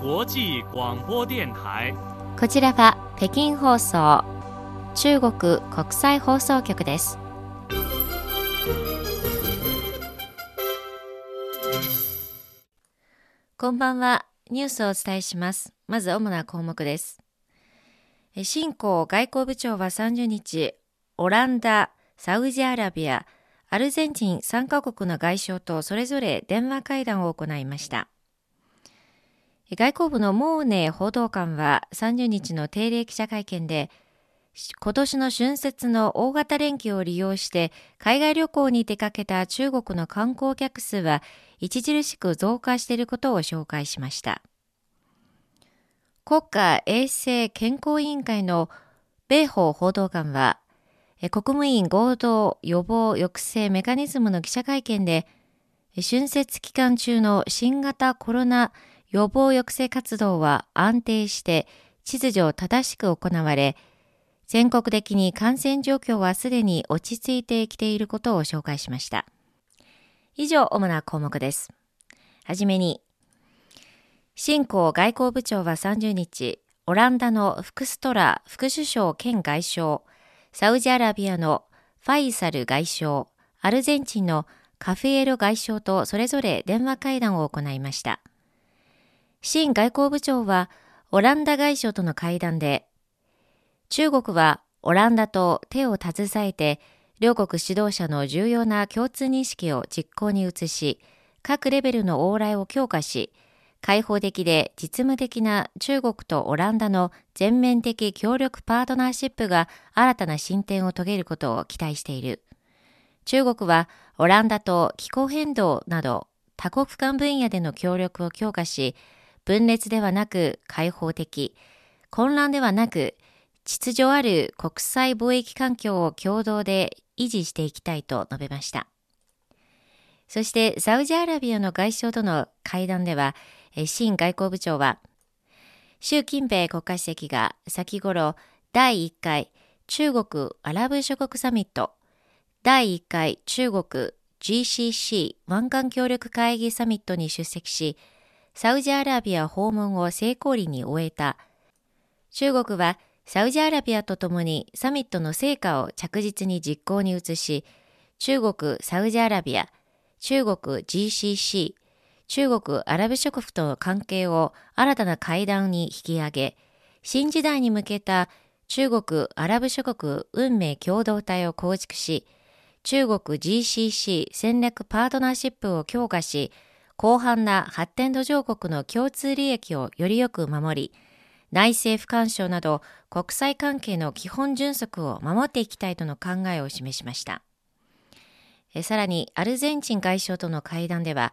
国際广播電台。こちらは北京放送中国国際放送局です。こんばんは。ニュースをお伝えします。まず主な項目です。新興外交部長は30日オランダサウジアラビアアルゼンチン3カ国の外相とそれぞれ電話会談を行いました。外交部のモーネ報道官は30日の定例記者会見で、今年の春節の大型連休を利用して海外旅行に出かけた中国の観光客数は著しく増加していることを紹介しました。国家衛生健康委員会の米法報道官は、国務院合同予防抑制メカニズムの記者会見で、春節期間中の新型コロナ予防抑制活動は安定して秩序を正しく行われ、全国的に感染状況はすでに落ち着いてきていることを紹介しました。以上、主な項目です。はじめに、新興外交部長は30日、オランダのフクストラ副首相兼外相、サウジアラビアのファイサル外相、アルゼンチンのカフェエロ外相とそれぞれ電話会談を行いました。新外交部長はオランダ外相との会談で、中国はオランダと手を携えて、両国指導者の重要な共通認識を実行に移し、各レベルの往来を強化し、開放的で実務的な中国とオランダの全面的協力パートナーシップが新たな進展を遂げることを期待している。中国はオランダと気候変動など多国間分野での協力を強化し、分裂ではなく開放的、混乱ではなく秩序ある国際貿易環境を共同で維持していきたいと述べました。そしてサウジアラビアの外相との会談では、新外交部長は、習近平国家主席が先頃第1回中国アラブ諸国サミット、第1回中国 GCC 湾岸協力会議サミットに出席し、サウジアラビア訪問を成功裏に終えた。中国はサウジアラビアとともにサミットの成果を着実に実行に移し、中国、サウジアラビア、中国 GCC、中国アラブ諸国との関係を新たな会談に引き上げ、新時代に向けた中国アラブ諸国運命共同体を構築し、中国 GCC 戦略パートナーシップを強化し、広範な発展途上国の共通利益をよりよく守り、内政不干渉など国際関係の基本準則を守っていきたいとの考えを示しました。さらに、アルゼンチン外相との会談では、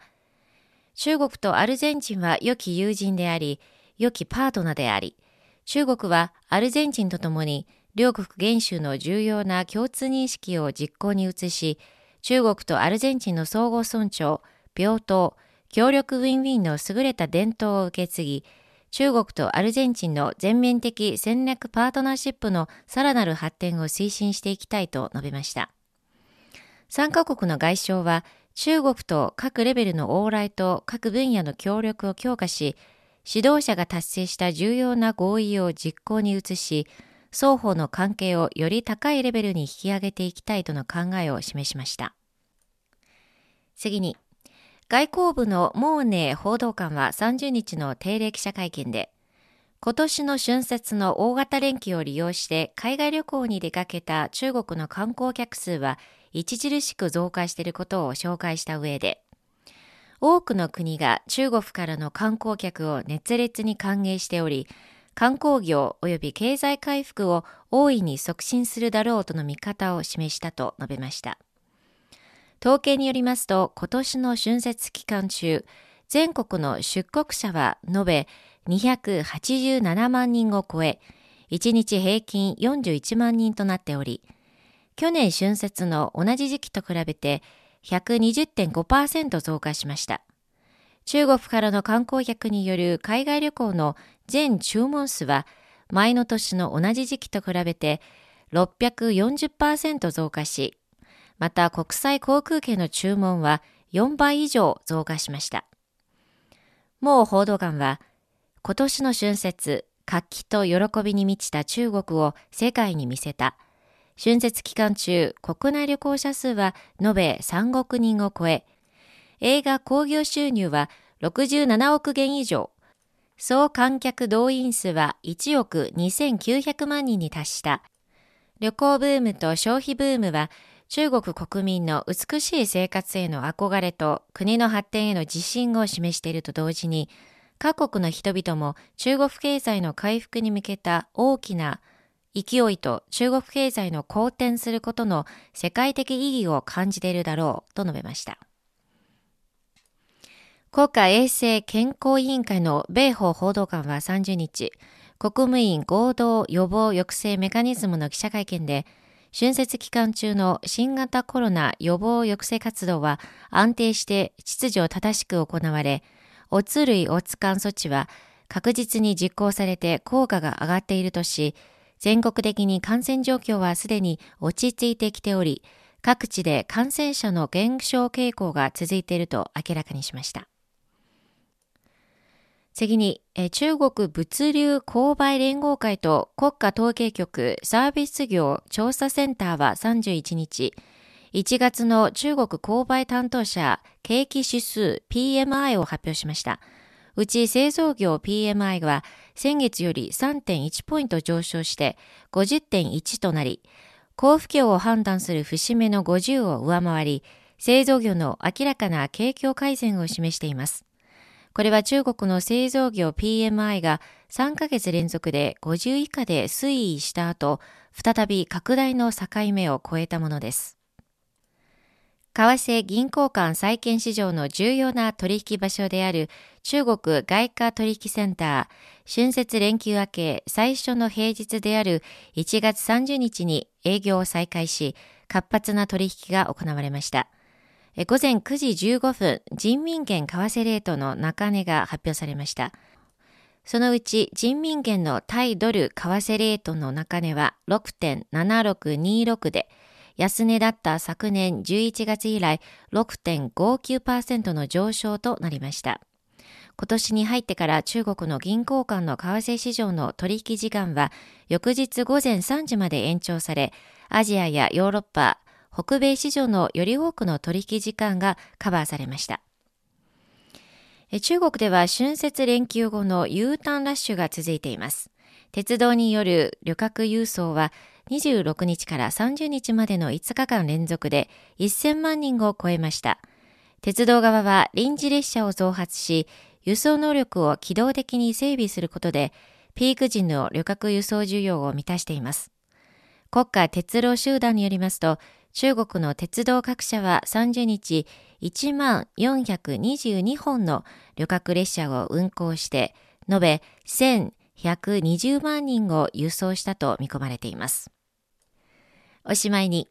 中国とアルゼンチンは良き友人であり、良きパートナーであり、中国はアルゼンチンとともに両国元首の重要な共通認識を実行に移し、中国とアルゼンチンの相互尊重、平等、協力ウィンウィンの優れた伝統を受け継ぎ、中国とアルゼンチンの全面的戦略パートナーシップのさらなる発展を推進していきたいと述べました。3カ国の外相は、中国と各レベルの往来と各分野の協力を強化し、指導者が達成した重要な合意を実行に移し、双方の関係をより高いレベルに引き上げていきたいとの考えを示しました。次に、外交部のモーネ報道官は30日の定例記者会見で、今年の春節の大型連休を利用して海外旅行に出かけた中国の観光客数は著しく増加していることを紹介した上で、多くの国が中国からの観光客を熱烈に歓迎しており、観光業及び経済回復を大いに促進するだろうとの見方を示したと述べました。統計によりますと、今年の春節期間中、全国の出国者は延べ287万人を超え、1日平均41万人となっており、去年春節の同じ時期と比べて120.5%増加しました。中国からの観光客による海外旅行の全注文数は前の年の同じ時期と比べて640%増加し、また国際航空券の注文は4倍以上増加しました。もう報道官は、今年の春節、活気と喜びに満ちた中国を世界に見せた。春節期間中、国内旅行者数は延べ3億人を超え、映画興行収入は67億元以上、総観客動員数は1億2900万人に達した。旅行ブームと消費ブームは中国国民の美しい生活への憧れと国の発展への自信を示していると同時に、各国の人々も中国経済の回復に向けた大きな勢いと中国経済の好転することの世界的意義を感じているだろうと述べました。国家衛生健康委員会の米法報道官は30日、国務院合同予防抑制メカニズムの記者会見で、春節期間中の新型コロナ予防抑制活動は安定して秩序正しく行われ、おつ類おつかん措置は確実に実行されて効果が上がっているとし、全国的に感染状況はすでに落ち着いてきており、各地で感染者の減少傾向が続いていると明らかにしました。次に、中国物流購買連合会と国家統計局サービス業調査センターは31日、1月の中国購買担当者景気指数 PMI を発表しました。うち製造業 PMI は先月より3.1ポイント上昇して50.1となり、交付業を判断する節目の50を上回り、製造業の明らかな景況改善を示しています。これは中国の製造業 PMI が3ヶ月連続で50以下で推移した後、再び拡大の境目を超えたものです。為替銀行間債券市場の重要な取引場所である中国外貨取引センター、春節連休明け最初の平日である1月30日に営業を再開し、活発な取引が行われました。午前9時15分、人民元為替レートの中値が発表されました。そのうち人民元の対ドル為替レートの中値は6.7626で、安値だった昨年11月以来6.59%の上昇となりました。今年に入ってから中国の銀行間の為替市場の取引時間は翌日午前3時まで延長され、アジアやヨーロッパ、北米市場のより多くの取引時間がカバーされました。中国では春節連休後の U ターンラッシュが続いています。鉄道による旅客輸送は26日から30日までの5日間連続で1000万人を超えました。鉄道側は臨時列車を増発し、輸送能力を機動的に整備することで、ピーク時の旅客輸送需要を満たしています。国家鉄路集団によりますと、中国の鉄道各社は30日、1万422本の旅客列車を運行して、延べ1120万人を輸送したと見込まれています。おしまいに、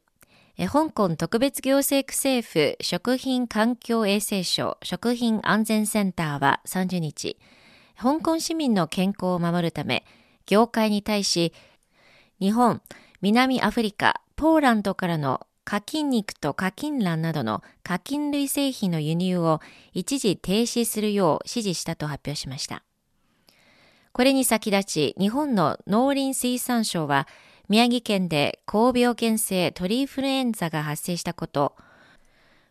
香港特別行政区政府食品環境衛生省食品安全センターは30日、香港市民の健康を守るため、業界に対し、日本、南アフリカ、ポーランドからの課金肉と課金卵などの課金類製品の輸入を一時停止するよう指示したと発表しました。これに先立ち、日本の農林水産省は、宮城県で高病原性鳥インフルエンザが発生したこと、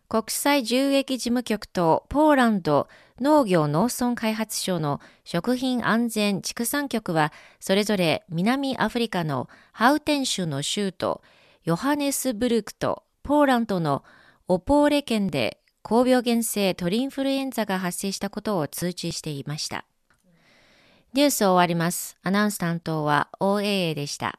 国際獣疫事務局とポーランド農業農村開発省の食品安全畜産局は、それぞれ南アフリカのハウテン州の州都ヨハネスブルクとポーランドのオポーレ県で高病原性鳥インフルエンザが発生したことを通知していました。ニュースを終わります。アナウンス担当は OAA でした。